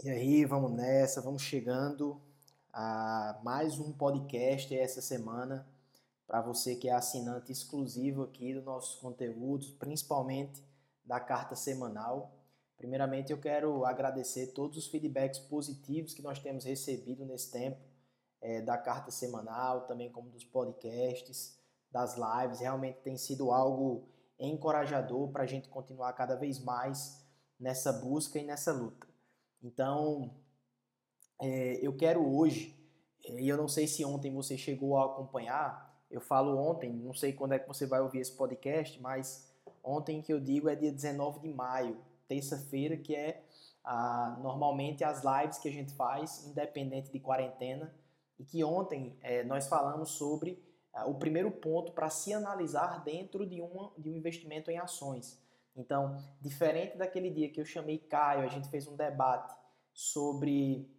E aí, vamos nessa, vamos chegando a mais um podcast essa semana para você que é assinante exclusivo aqui dos nossos conteúdos, principalmente da carta semanal. Primeiramente, eu quero agradecer todos os feedbacks positivos que nós temos recebido nesse tempo é, da carta semanal, também como dos podcasts, das lives. Realmente tem sido algo encorajador para a gente continuar cada vez mais nessa busca e nessa luta. Então, é, eu quero hoje, é, e eu não sei se ontem você chegou a acompanhar, eu falo ontem, não sei quando é que você vai ouvir esse podcast, mas ontem que eu digo é dia 19 de maio, terça-feira, que é ah, normalmente as lives que a gente faz, independente de quarentena, e que ontem é, nós falamos sobre o primeiro ponto para se analisar dentro de, uma, de um investimento em ações. Então, diferente daquele dia que eu chamei Caio, a gente fez um debate sobre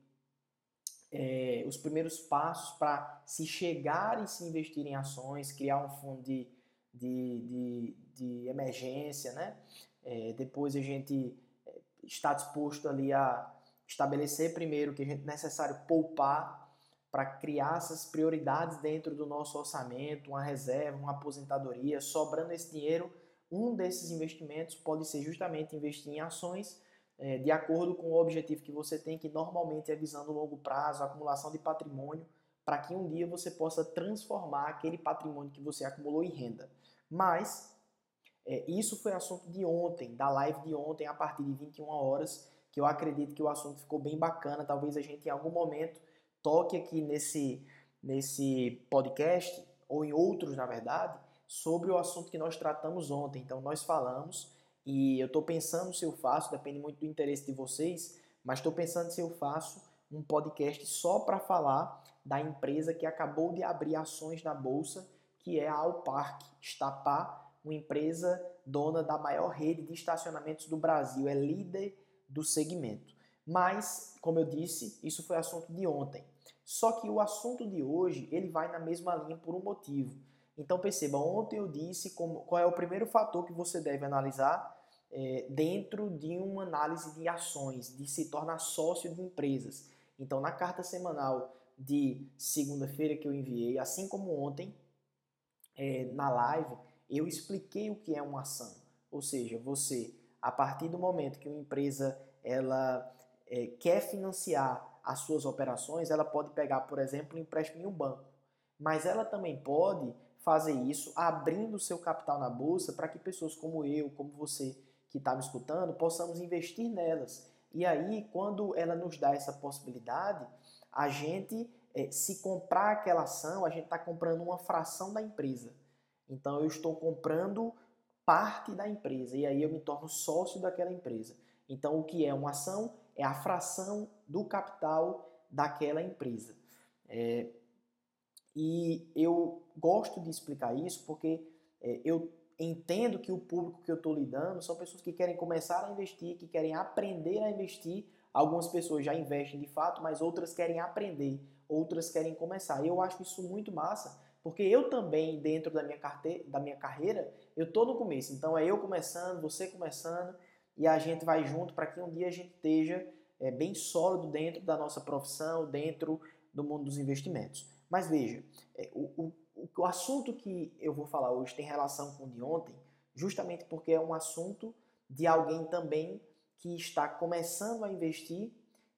é, os primeiros passos para se chegar e se investir em ações, criar um fundo de, de, de, de emergência, né? É, depois a gente é, está disposto ali a estabelecer primeiro que é necessário poupar para criar essas prioridades dentro do nosso orçamento, uma reserva, uma aposentadoria, sobrando esse dinheiro, um desses investimentos pode ser justamente investir em ações é, de acordo com o objetivo que você tem, que normalmente é visando longo prazo, acumulação de patrimônio, para que um dia você possa transformar aquele patrimônio que você acumulou em renda. Mas é, isso foi assunto de ontem, da live de ontem, a partir de 21 horas, que eu acredito que o assunto ficou bem bacana. Talvez a gente em algum momento toque aqui nesse, nesse podcast, ou em outros, na verdade, sobre o assunto que nós tratamos ontem. Então, nós falamos, e eu estou pensando se eu faço, depende muito do interesse de vocês, mas estou pensando se eu faço um podcast só para falar da empresa que acabou de abrir ações na bolsa, que é a Alpark Estapar, uma empresa dona da maior rede de estacionamentos do Brasil, é líder do segmento. Mas, como eu disse, isso foi assunto de ontem. Só que o assunto de hoje, ele vai na mesma linha por um motivo. Então perceba, ontem eu disse como, qual é o primeiro fator que você deve analisar é, dentro de uma análise de ações, de se tornar sócio de empresas. Então na carta semanal de segunda-feira que eu enviei, assim como ontem, é, na live, eu expliquei o que é uma ação. Ou seja, você, a partir do momento que uma empresa ela é, quer financiar as suas operações, ela pode pegar, por exemplo, um empréstimo em um banco. Mas ela também pode fazer isso abrindo o seu capital na bolsa para que pessoas como eu, como você que está me escutando, possamos investir nelas. E aí, quando ela nos dá essa possibilidade, a gente, é, se comprar aquela ação, a gente está comprando uma fração da empresa. Então, eu estou comprando parte da empresa e aí eu me torno sócio daquela empresa. Então, o que é uma ação? É a fração do capital daquela empresa. É, e eu gosto de explicar isso porque é, eu entendo que o público que eu estou lidando são pessoas que querem começar a investir, que querem aprender a investir. Algumas pessoas já investem de fato, mas outras querem aprender, outras querem começar. Eu acho isso muito massa, porque eu também, dentro da minha, carte... da minha carreira, eu estou no começo. Então é eu começando, você começando, e a gente vai junto para que um dia a gente esteja é, bem sólido dentro da nossa profissão, dentro do mundo dos investimentos. Mas veja, é, o, o, o assunto que eu vou falar hoje tem relação com o de ontem, justamente porque é um assunto de alguém também que está começando a investir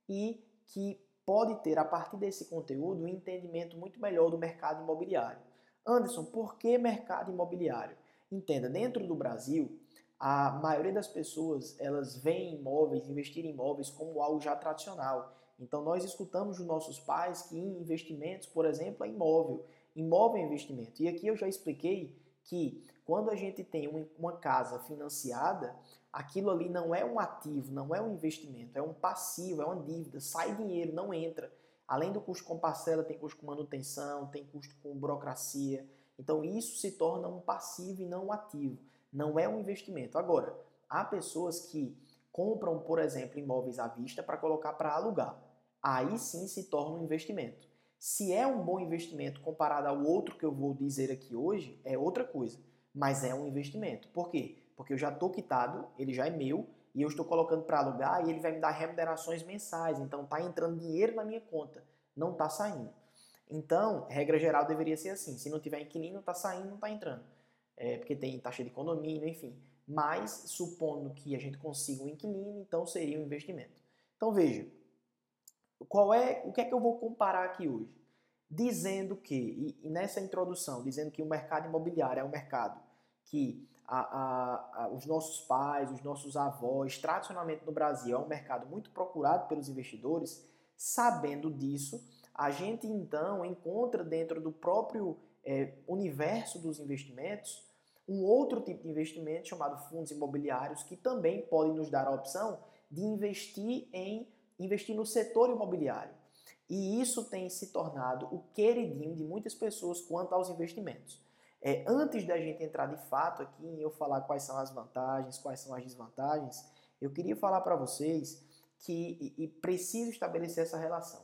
e que pode ter, a partir desse conteúdo, um entendimento muito melhor do mercado imobiliário. Anderson, por que mercado imobiliário? Entenda, dentro do Brasil, a maioria das pessoas elas veem imóveis, investir em imóveis como algo já tradicional. Então nós escutamos dos nossos pais que investimentos, por exemplo, é imóvel. Imóvel é investimento. E aqui eu já expliquei que quando a gente tem uma casa financiada, aquilo ali não é um ativo, não é um investimento, é um passivo, é uma dívida, sai dinheiro, não entra. Além do custo com parcela, tem custo com manutenção, tem custo com burocracia. Então isso se torna um passivo e não um ativo não é um investimento. Agora, há pessoas que compram, por exemplo, imóveis à vista para colocar para alugar. Aí sim se torna um investimento. Se é um bom investimento comparado ao outro que eu vou dizer aqui hoje, é outra coisa. Mas é um investimento. Por quê? Porque eu já estou quitado, ele já é meu, e eu estou colocando para alugar e ele vai me dar remunerações mensais. Então está entrando dinheiro na minha conta, não está saindo. Então, regra geral deveria ser assim: se não tiver inquilino, está saindo, não está entrando. É, porque tem taxa de condomínio, enfim. Mas, supondo que a gente consiga um inquilino, então seria um investimento. Então veja, qual é, o que é que eu vou comparar aqui hoje? Dizendo que, e, nessa introdução, dizendo que o mercado imobiliário é um mercado que a, a, a, os nossos pais, os nossos avós, tradicionalmente no Brasil, é um mercado muito procurado pelos investidores, sabendo disso, a gente então encontra dentro do próprio é, universo dos investimentos um outro tipo de investimento chamado fundos imobiliários que também podem nos dar a opção de investir em investir no setor imobiliário. E isso tem se tornado o queridinho de muitas pessoas quanto aos investimentos. É, antes da gente entrar de fato aqui em eu falar quais são as vantagens, quais são as desvantagens, eu queria falar para vocês que e, e preciso estabelecer essa relação.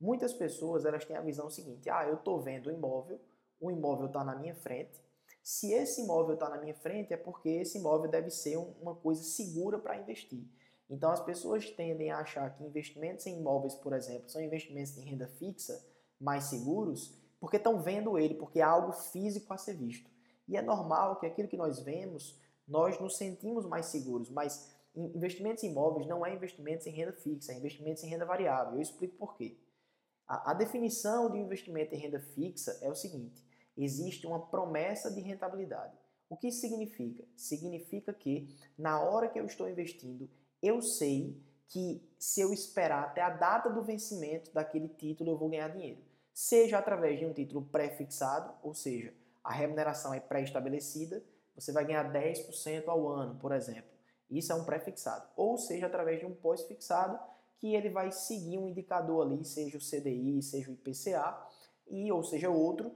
Muitas pessoas elas têm a visão seguinte: ah, eu estou vendo o imóvel, o imóvel está na minha frente. Se esse imóvel está na minha frente é porque esse imóvel deve ser um, uma coisa segura para investir. Então as pessoas tendem a achar que investimentos em imóveis, por exemplo, são investimentos em renda fixa mais seguros porque estão vendo ele, porque é algo físico a ser visto. E é normal que aquilo que nós vemos, nós nos sentimos mais seguros, mas investimentos em imóveis não é investimentos em renda fixa, é investimentos em renda variável. Eu explico por quê. A, a definição de investimento em renda fixa é o seguinte: existe uma promessa de rentabilidade. O que isso significa? Significa que na hora que eu estou investindo, eu sei que se eu esperar até a data do vencimento daquele título, eu vou ganhar dinheiro seja através de um título pré-fixado, ou seja, a remuneração é pré-estabelecida, você vai ganhar 10% ao ano, por exemplo. Isso é um pré-fixado. Ou seja, através de um pós-fixado, que ele vai seguir um indicador ali, seja o CDI, seja o IPCA, e ou seja outro,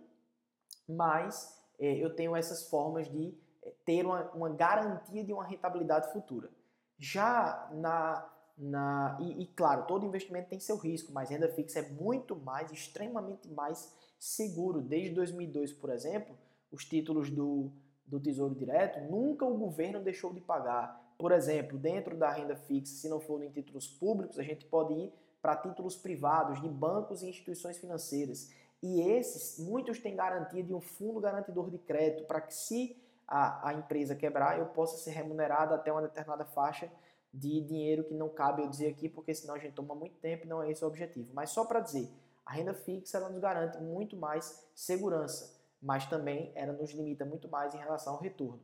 mas é, eu tenho essas formas de é, ter uma, uma garantia de uma rentabilidade futura. Já na na, e, e, claro, todo investimento tem seu risco, mas renda fixa é muito mais, extremamente mais seguro. Desde 2002, por exemplo, os títulos do, do Tesouro Direto, nunca o governo deixou de pagar. Por exemplo, dentro da renda fixa, se não for em títulos públicos, a gente pode ir para títulos privados de bancos e instituições financeiras. E esses, muitos têm garantia de um fundo garantidor de crédito para que se a, a empresa quebrar, eu possa ser remunerado até uma determinada faixa de dinheiro que não cabe eu dizer aqui, porque senão a gente toma muito tempo e não é esse o objetivo. Mas só para dizer, a renda fixa ela nos garante muito mais segurança, mas também ela nos limita muito mais em relação ao retorno.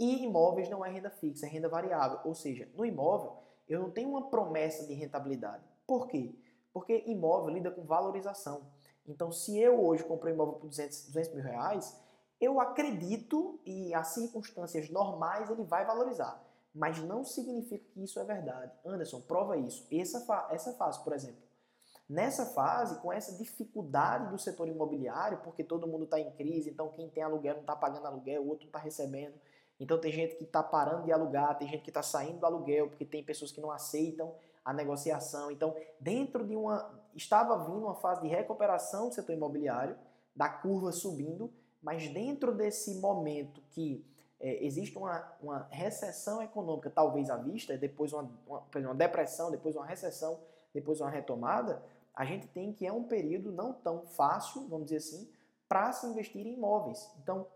E imóveis não é renda fixa, é renda variável, ou seja, no imóvel eu não tenho uma promessa de rentabilidade. Por quê? Porque imóvel lida com valorização. Então, se eu hoje comprei um imóvel por 200, 200 mil reais, eu acredito e as circunstâncias normais ele vai valorizar mas não significa que isso é verdade. Anderson, prova isso. Essa, fa essa fase, por exemplo. Nessa fase, com essa dificuldade do setor imobiliário, porque todo mundo está em crise, então quem tem aluguel não está pagando aluguel, o outro não está recebendo. Então tem gente que está parando de alugar, tem gente que está saindo do aluguel, porque tem pessoas que não aceitam a negociação. Então, dentro de uma. Estava vindo uma fase de recuperação do setor imobiliário, da curva subindo, mas dentro desse momento que é, existe uma, uma recessão econômica, talvez à vista, depois uma, uma, uma depressão, depois uma recessão, depois uma retomada, a gente tem que é um período não tão fácil, vamos dizer assim, para se investir em imóveis. Então,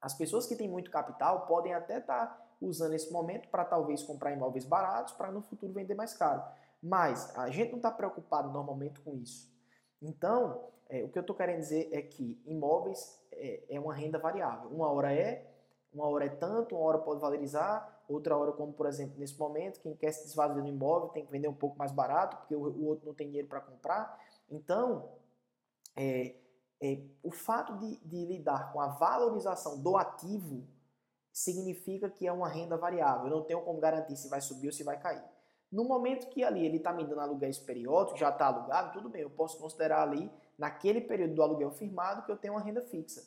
as pessoas que têm muito capital podem até estar tá usando esse momento para talvez comprar imóveis baratos para no futuro vender mais caro. Mas a gente não está preocupado normalmente com isso. Então, é, o que eu estou querendo dizer é que imóveis é, é uma renda variável. Uma hora é, uma hora é tanto, uma hora pode valorizar, outra hora, como por exemplo nesse momento, quem quer se desfazer do imóvel tem que vender um pouco mais barato, porque o, o outro não tem dinheiro para comprar. Então, é, é, o fato de, de lidar com a valorização do ativo significa que é uma renda variável. Eu não tenho como garantir se vai subir ou se vai cair. No momento que ali ele está me dando aluguéis periódicos, já está alugado, tudo bem, eu posso considerar ali, naquele período do aluguel firmado, que eu tenho uma renda fixa.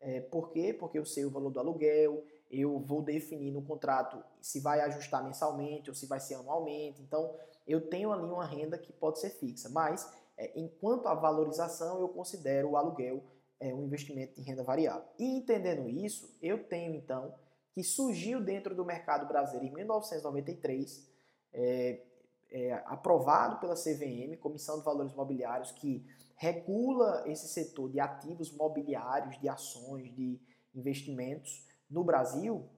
É, por quê? Porque eu sei o valor do aluguel, eu vou definir no contrato se vai ajustar mensalmente ou se vai ser anualmente. Então, eu tenho ali uma renda que pode ser fixa. Mas, é, enquanto a valorização, eu considero o aluguel é, um investimento de renda variável. E entendendo isso, eu tenho então que surgiu dentro do mercado brasileiro em 1993, é, é, aprovado pela CVM, Comissão de Valores Mobiliários, que regula esse setor de ativos mobiliários, de ações, de investimentos no Brasil,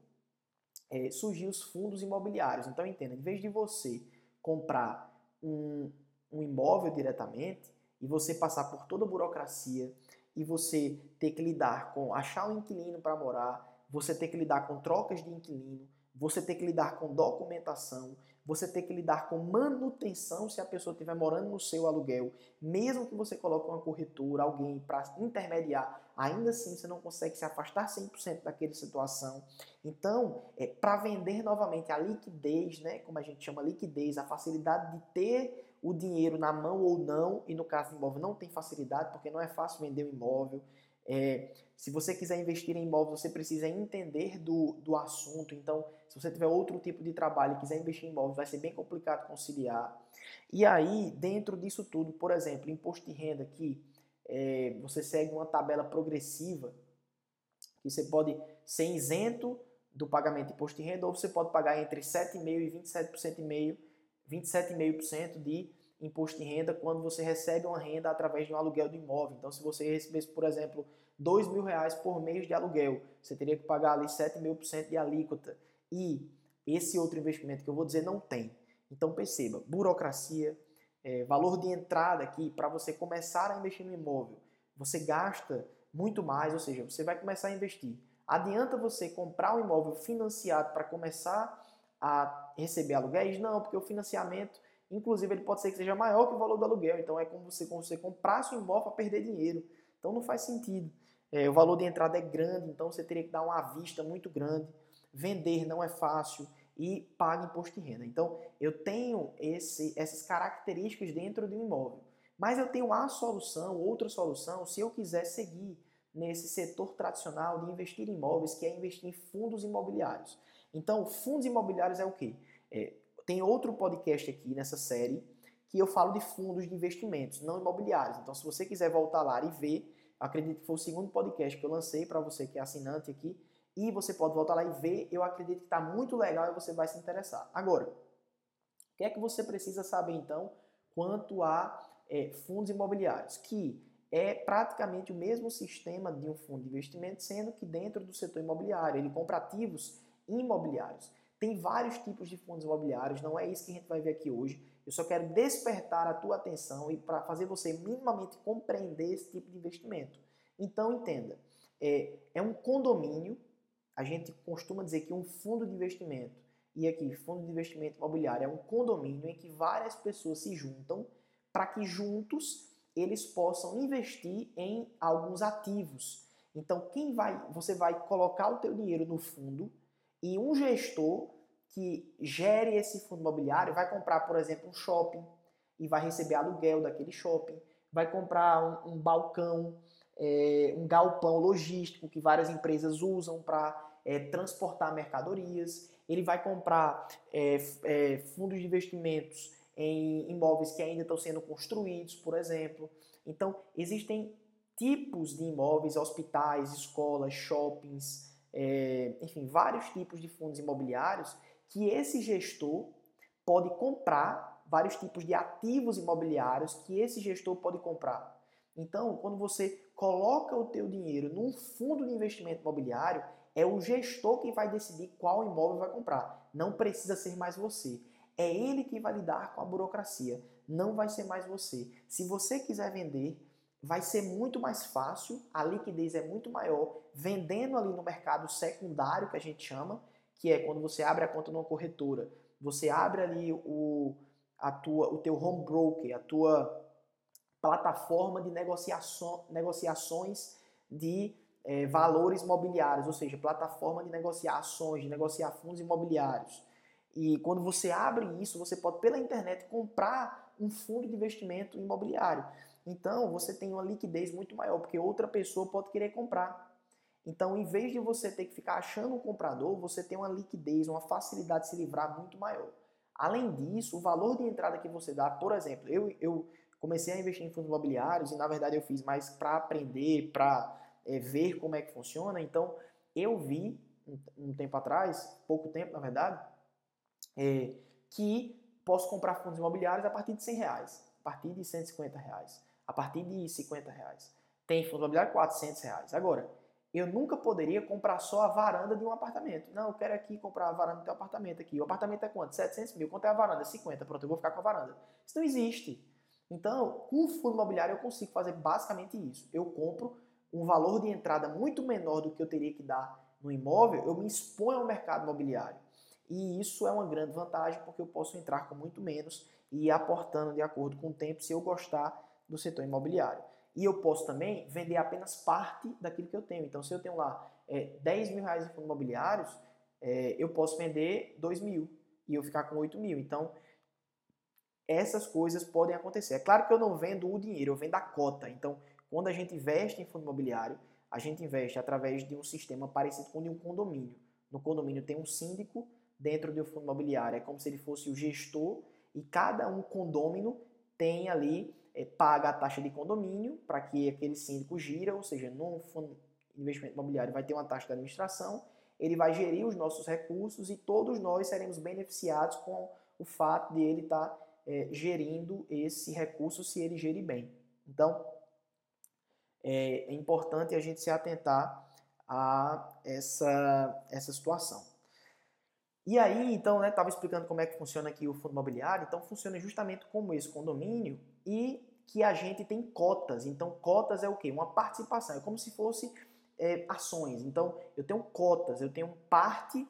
é, surgiu os fundos imobiliários. Então entenda, em vez de você comprar um, um imóvel diretamente e você passar por toda a burocracia e você ter que lidar com achar um inquilino para morar, você ter que lidar com trocas de inquilino, você ter que lidar com documentação, você ter que lidar com manutenção se a pessoa estiver morando no seu aluguel, mesmo que você coloque uma corretora, alguém para intermediar, ainda assim você não consegue se afastar 100% daquela situação. Então, é, para vender novamente a liquidez, né, como a gente chama liquidez, a facilidade de ter o dinheiro na mão ou não, e no caso do imóvel não tem facilidade, porque não é fácil vender um imóvel. É, se você quiser investir em imóveis, você precisa entender do, do assunto. Então, se você tiver outro tipo de trabalho e quiser investir em imóveis, vai ser bem complicado conciliar. E aí, dentro disso tudo, por exemplo, imposto de renda que é, você segue uma tabela progressiva, que você pode ser isento do pagamento de imposto de renda, ou você pode pagar entre 7,5% e 27,5%, 27,5% de imposto de renda quando você recebe uma renda através de um aluguel do imóvel. Então, se você recebesse, por exemplo, dois mil reais por mês de aluguel, você teria que pagar ali 7 mil por cento de alíquota. E esse outro investimento que eu vou dizer não tem. Então, perceba, burocracia, é, valor de entrada aqui para você começar a investir no imóvel. Você gasta muito mais, ou seja, você vai começar a investir. Adianta você comprar um imóvel financiado para começar a receber aluguéis? Não, porque o financiamento Inclusive, ele pode ser que seja maior que o valor do aluguel. Então, é como se você comprasse um imóvel para perder dinheiro. Então, não faz sentido. É, o valor de entrada é grande, então você teria que dar uma vista muito grande. Vender não é fácil e paga imposto de renda. Então, eu tenho esse, essas características dentro de um imóvel. Mas eu tenho a solução, outra solução, se eu quiser seguir nesse setor tradicional de investir em imóveis, que é investir em fundos imobiliários. Então, fundos imobiliários é o quê? É, tem outro podcast aqui nessa série que eu falo de fundos de investimentos, não imobiliários. Então, se você quiser voltar lá e ver, acredito que foi o segundo podcast que eu lancei para você que é assinante aqui, e você pode voltar lá e ver. Eu acredito que está muito legal e você vai se interessar. Agora, o que é que você precisa saber então quanto a é, fundos imobiliários? Que é praticamente o mesmo sistema de um fundo de investimento, sendo que dentro do setor imobiliário ele compra ativos imobiliários. Tem vários tipos de fundos imobiliários, não é isso que a gente vai ver aqui hoje. Eu só quero despertar a tua atenção e para fazer você minimamente compreender esse tipo de investimento. Então entenda, é, é um condomínio, a gente costuma dizer que um fundo de investimento, e aqui fundo de investimento imobiliário é um condomínio em que várias pessoas se juntam para que juntos eles possam investir em alguns ativos. Então quem vai, você vai colocar o teu dinheiro no fundo e um gestor que gere esse fundo imobiliário vai comprar, por exemplo, um shopping e vai receber aluguel daquele shopping, vai comprar um, um balcão, é, um galpão logístico que várias empresas usam para é, transportar mercadorias, ele vai comprar é, é, fundos de investimentos em imóveis que ainda estão sendo construídos, por exemplo. Então, existem tipos de imóveis, hospitais, escolas, shoppings, é, enfim, vários tipos de fundos imobiliários que esse gestor pode comprar, vários tipos de ativos imobiliários que esse gestor pode comprar. Então, quando você coloca o teu dinheiro num fundo de investimento imobiliário, é o gestor que vai decidir qual imóvel vai comprar. Não precisa ser mais você. É ele que vai lidar com a burocracia. Não vai ser mais você. Se você quiser vender, vai ser muito mais fácil, a liquidez é muito maior, vendendo ali no mercado secundário, que a gente chama, que é quando você abre a conta numa corretora, você abre ali o, a tua, o teu home broker, a tua plataforma de negociação, negociações de é, valores imobiliários, ou seja, plataforma de negociar ações, de negociar fundos imobiliários. E quando você abre isso, você pode pela internet comprar um fundo de investimento imobiliário. Então, você tem uma liquidez muito maior, porque outra pessoa pode querer comprar. Então, em vez de você ter que ficar achando um comprador, você tem uma liquidez, uma facilidade de se livrar muito maior. Além disso, o valor de entrada que você dá, por exemplo, eu, eu comecei a investir em fundos imobiliários e, na verdade, eu fiz mais para aprender, para é, ver como é que funciona. Então, eu vi um, um tempo atrás, pouco tempo na verdade, é, que posso comprar fundos imobiliários a partir de 100 reais, a partir de 150 reais, a partir de 50 reais. Tem fundo imobiliário 400 reais. Agora, eu nunca poderia comprar só a varanda de um apartamento. Não, eu quero aqui comprar a varanda do teu apartamento aqui. O apartamento é quanto? 700 mil. Quanto é a varanda? 50. Pronto, eu vou ficar com a varanda. Isso não existe. Então, com o fundo imobiliário eu consigo fazer basicamente isso. Eu compro um valor de entrada muito menor do que eu teria que dar no imóvel, eu me exponho ao mercado imobiliário. E isso é uma grande vantagem porque eu posso entrar com muito menos e ir aportando de acordo com o tempo se eu gostar do setor imobiliário. E eu posso também vender apenas parte daquilo que eu tenho. Então, se eu tenho lá é, 10 mil reais em fundos imobiliários, é, eu posso vender 2 mil e eu ficar com 8 mil. Então, essas coisas podem acontecer. É claro que eu não vendo o dinheiro, eu vendo a cota. Então, quando a gente investe em fundo imobiliário, a gente investe através de um sistema parecido com o de um condomínio. No condomínio tem um síndico dentro do fundo imobiliário, é como se ele fosse o gestor e cada um condômino tem ali é, paga a taxa de condomínio para que aquele síndico gira, ou seja, num fundo investimento imobiliário vai ter uma taxa de administração, ele vai gerir os nossos recursos e todos nós seremos beneficiados com o fato de ele estar tá, é, gerindo esse recurso se ele gerir bem. Então, é, é importante a gente se atentar a essa, essa situação. E aí, então, né, estava explicando como é que funciona aqui o fundo imobiliário. Então, funciona justamente como esse condomínio e que a gente tem cotas. Então, cotas é o quê? Uma participação. É como se fosse é, ações. Então, eu tenho cotas, eu tenho parte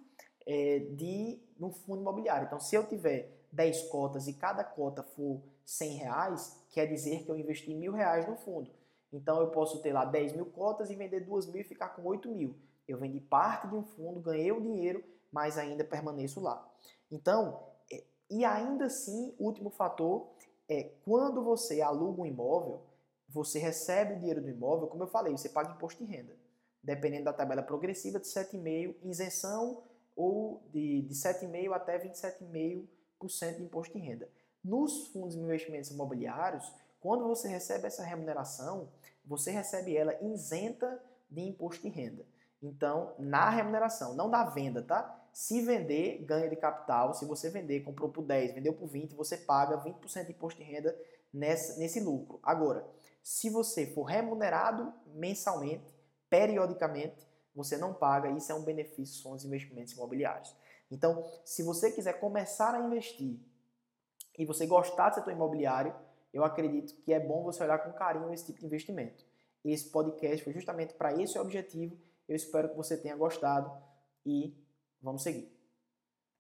é, de no fundo imobiliário. Então, se eu tiver 10 cotas e cada cota for 100 reais, quer dizer que eu investi mil reais no fundo. Então, eu posso ter lá 10 mil cotas e vender 2 mil e ficar com 8 mil. Eu vendi parte de um fundo, ganhei o dinheiro mas ainda permaneço lá. Então, é, e ainda assim, último fator é quando você aluga um imóvel, você recebe o dinheiro do imóvel, como eu falei, você paga imposto de renda. Dependendo da tabela progressiva, de 7,5%, isenção ou de, de 7,5% até 27,5% de imposto de renda. Nos fundos de investimentos imobiliários, quando você recebe essa remuneração, você recebe ela isenta de imposto de renda. Então, na remuneração, não na venda, tá? Se vender, ganha de capital. Se você vender, comprou por 10, vendeu por 20, você paga 20% de imposto de renda nesse lucro. Agora, se você for remunerado mensalmente, periodicamente, você não paga. Isso é um benefício com os investimentos imobiliários. Então, se você quiser começar a investir e você gostar do setor imobiliário, eu acredito que é bom você olhar com carinho esse tipo de investimento. Esse podcast foi justamente para esse objetivo. Eu espero que você tenha gostado e Vamos seguir.